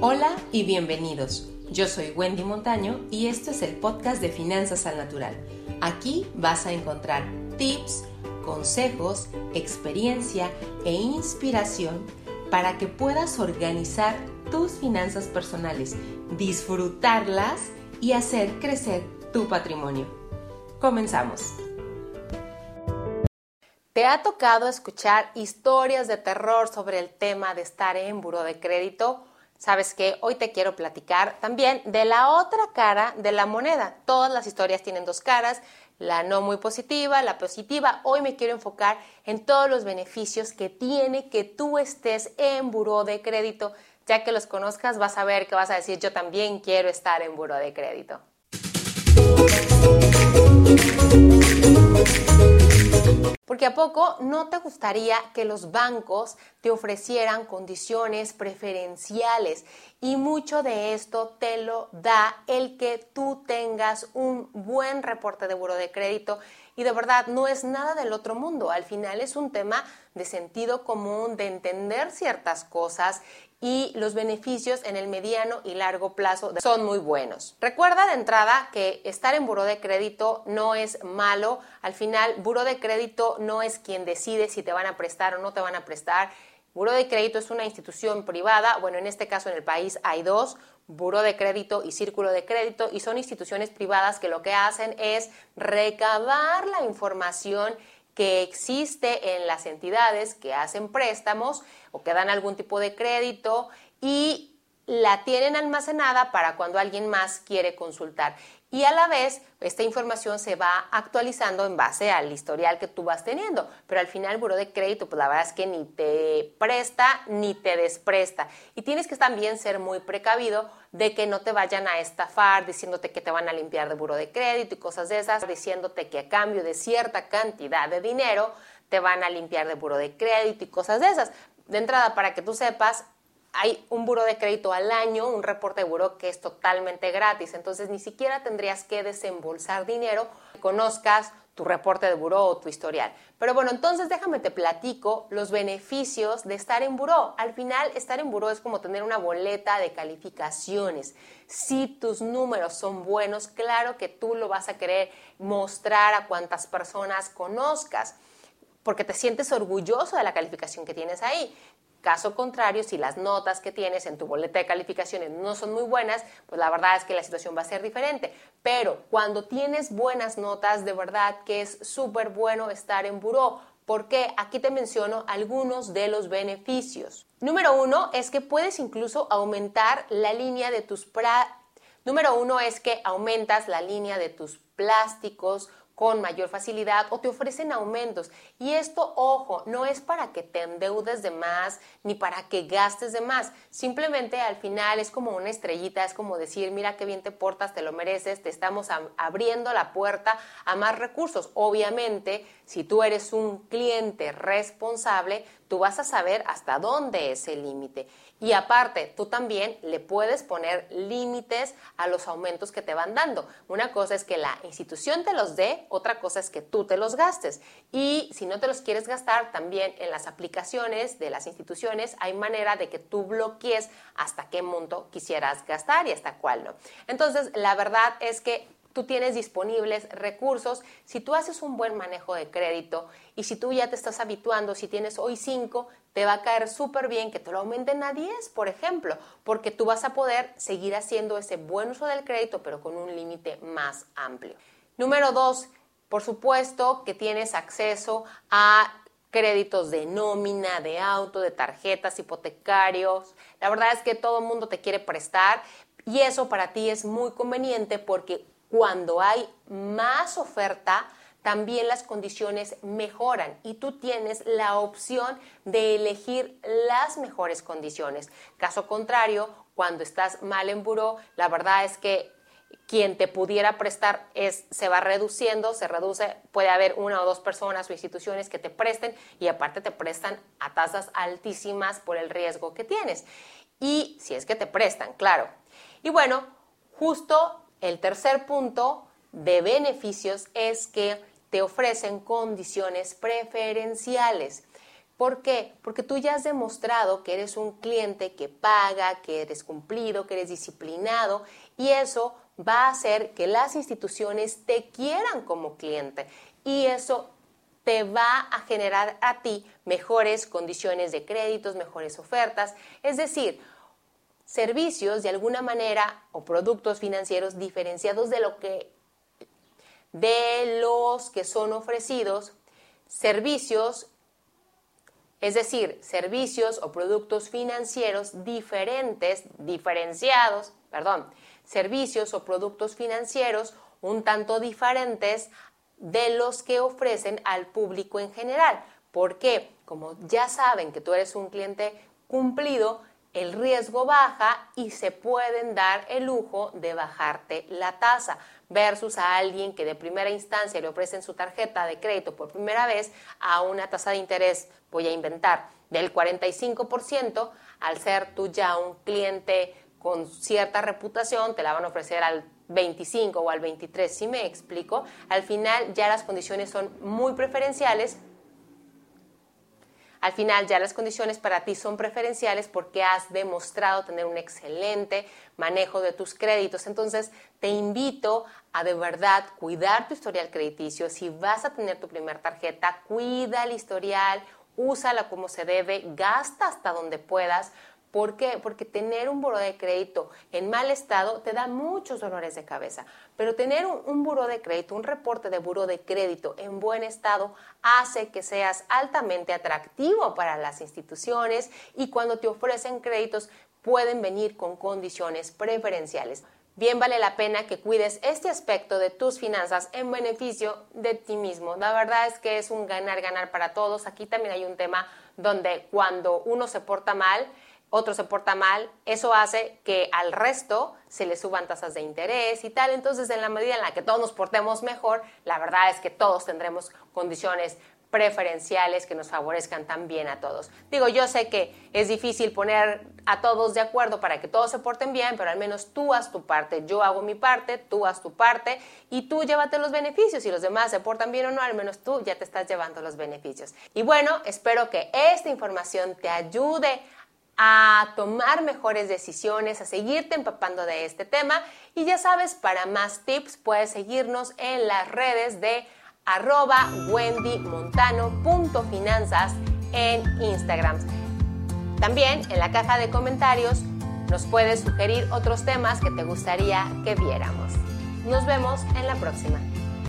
Hola y bienvenidos. Yo soy Wendy Montaño y esto es el podcast de Finanzas al Natural. Aquí vas a encontrar tips, consejos, experiencia e inspiración para que puedas organizar tus finanzas personales, disfrutarlas y hacer crecer tu patrimonio. Comenzamos. ¿Te ha tocado escuchar historias de terror sobre el tema de estar en buro de crédito? Sabes que hoy te quiero platicar también de la otra cara de la moneda. Todas las historias tienen dos caras, la no muy positiva, la positiva. Hoy me quiero enfocar en todos los beneficios que tiene que tú estés en buró de crédito. Ya que los conozcas, vas a ver que vas a decir, yo también quiero estar en buró de crédito. Porque a poco no te gustaría que los bancos te ofrecieran condiciones preferenciales y mucho de esto te lo da el que tú tengas un buen reporte de buro de crédito y de verdad no es nada del otro mundo, al final es un tema de sentido común, de entender ciertas cosas y los beneficios en el mediano y largo plazo son muy buenos. Recuerda de entrada que estar en buro de crédito no es malo. Al final, buro de crédito no es quien decide si te van a prestar o no te van a prestar. Buro de crédito es una institución privada, bueno, en este caso en el país hay dos, Buro de Crédito y Círculo de Crédito, y son instituciones privadas que lo que hacen es recabar la información que existe en las entidades que hacen préstamos o que dan algún tipo de crédito y la tienen almacenada para cuando alguien más quiere consultar. Y a la vez, esta información se va actualizando en base al historial que tú vas teniendo. Pero al final, el buro de crédito, pues la verdad es que ni te presta ni te despresta. Y tienes que también ser muy precavido de que no te vayan a estafar diciéndote que te van a limpiar de buro de crédito y cosas de esas, diciéndote que a cambio de cierta cantidad de dinero te van a limpiar de buro de crédito y cosas de esas. De entrada, para que tú sepas, hay un buro de crédito al año, un reporte de buro que es totalmente gratis, entonces ni siquiera tendrías que desembolsar dinero, conozcas tu reporte de buró o tu historial. Pero bueno, entonces déjame te platico los beneficios de estar en buró. Al final, estar en buró es como tener una boleta de calificaciones. Si tus números son buenos, claro que tú lo vas a querer mostrar a cuantas personas conozcas porque te sientes orgulloso de la calificación que tienes ahí. Caso contrario, si las notas que tienes en tu boleta de calificaciones no son muy buenas, pues la verdad es que la situación va a ser diferente. Pero cuando tienes buenas notas, de verdad que es súper bueno estar en buró. Porque aquí te menciono algunos de los beneficios. Número uno es que puedes incluso aumentar la línea de tus... Número uno es que aumentas la línea de tus plásticos, con mayor facilidad o te ofrecen aumentos. Y esto, ojo, no es para que te endeudes de más ni para que gastes de más. Simplemente al final es como una estrellita, es como decir, mira qué bien te portas, te lo mereces, te estamos abriendo la puerta a más recursos. Obviamente, si tú eres un cliente responsable, tú vas a saber hasta dónde es el límite. Y aparte, tú también le puedes poner límites a los aumentos que te van dando. Una cosa es que la institución te los dé, otra cosa es que tú te los gastes. Y si no te los quieres gastar, también en las aplicaciones de las instituciones hay manera de que tú bloquees hasta qué monto quisieras gastar y hasta cuál no. Entonces, la verdad es que tú tienes disponibles recursos, si tú haces un buen manejo de crédito y si tú ya te estás habituando, si tienes hoy 5, te va a caer súper bien que te lo aumenten a 10, por ejemplo, porque tú vas a poder seguir haciendo ese buen uso del crédito, pero con un límite más amplio. Número 2, por supuesto que tienes acceso a créditos de nómina, de auto, de tarjetas, hipotecarios. La verdad es que todo el mundo te quiere prestar y eso para ti es muy conveniente porque cuando hay más oferta, también las condiciones mejoran y tú tienes la opción de elegir las mejores condiciones. Caso contrario, cuando estás mal en buró, la verdad es que quien te pudiera prestar es, se va reduciendo, se reduce, puede haber una o dos personas o instituciones que te presten y aparte te prestan a tasas altísimas por el riesgo que tienes. Y si es que te prestan, claro. Y bueno, justo el tercer punto de beneficios es que te ofrecen condiciones preferenciales. ¿Por qué? Porque tú ya has demostrado que eres un cliente que paga, que eres cumplido, que eres disciplinado y eso va a hacer que las instituciones te quieran como cliente y eso te va a generar a ti mejores condiciones de créditos, mejores ofertas, es decir, servicios de alguna manera o productos financieros diferenciados de lo que de los que son ofrecidos, servicios es decir, servicios o productos financieros diferentes, diferenciados, perdón, servicios o productos financieros un tanto diferentes de los que ofrecen al público en general. Porque, como ya saben que tú eres un cliente cumplido, el riesgo baja y se pueden dar el lujo de bajarte la tasa versus a alguien que de primera instancia le ofrecen su tarjeta de crédito por primera vez a una tasa de interés, voy a inventar, del 45%, al ser tú ya un cliente con cierta reputación, te la van a ofrecer al 25 o al 23, si me explico, al final ya las condiciones son muy preferenciales al final ya las condiciones para ti son preferenciales porque has demostrado tener un excelente manejo de tus créditos. Entonces te invito a de verdad cuidar tu historial crediticio. Si vas a tener tu primera tarjeta, cuida el historial, úsala como se debe, gasta hasta donde puedas, ¿Por qué? Porque tener un buro de crédito en mal estado te da muchos dolores de cabeza, pero tener un, un buro de crédito, un reporte de buro de crédito en buen estado hace que seas altamente atractivo para las instituciones y cuando te ofrecen créditos pueden venir con condiciones preferenciales. Bien vale la pena que cuides este aspecto de tus finanzas en beneficio de ti mismo. La verdad es que es un ganar-ganar para todos. Aquí también hay un tema donde cuando uno se porta mal, otro se porta mal, eso hace que al resto se le suban tasas de interés y tal. Entonces, en la medida en la que todos nos portemos mejor, la verdad es que todos tendremos condiciones preferenciales que nos favorezcan también a todos. Digo, yo sé que es difícil poner a todos de acuerdo para que todos se porten bien, pero al menos tú haz tu parte, yo hago mi parte, tú haz tu parte y tú llévate los beneficios. Si los demás se portan bien o no, al menos tú ya te estás llevando los beneficios. Y bueno, espero que esta información te ayude a tomar mejores decisiones, a seguirte empapando de este tema. Y ya sabes, para más tips puedes seguirnos en las redes de arroba wendymontano.finanzas en Instagram. También en la caja de comentarios nos puedes sugerir otros temas que te gustaría que viéramos. Nos vemos en la próxima.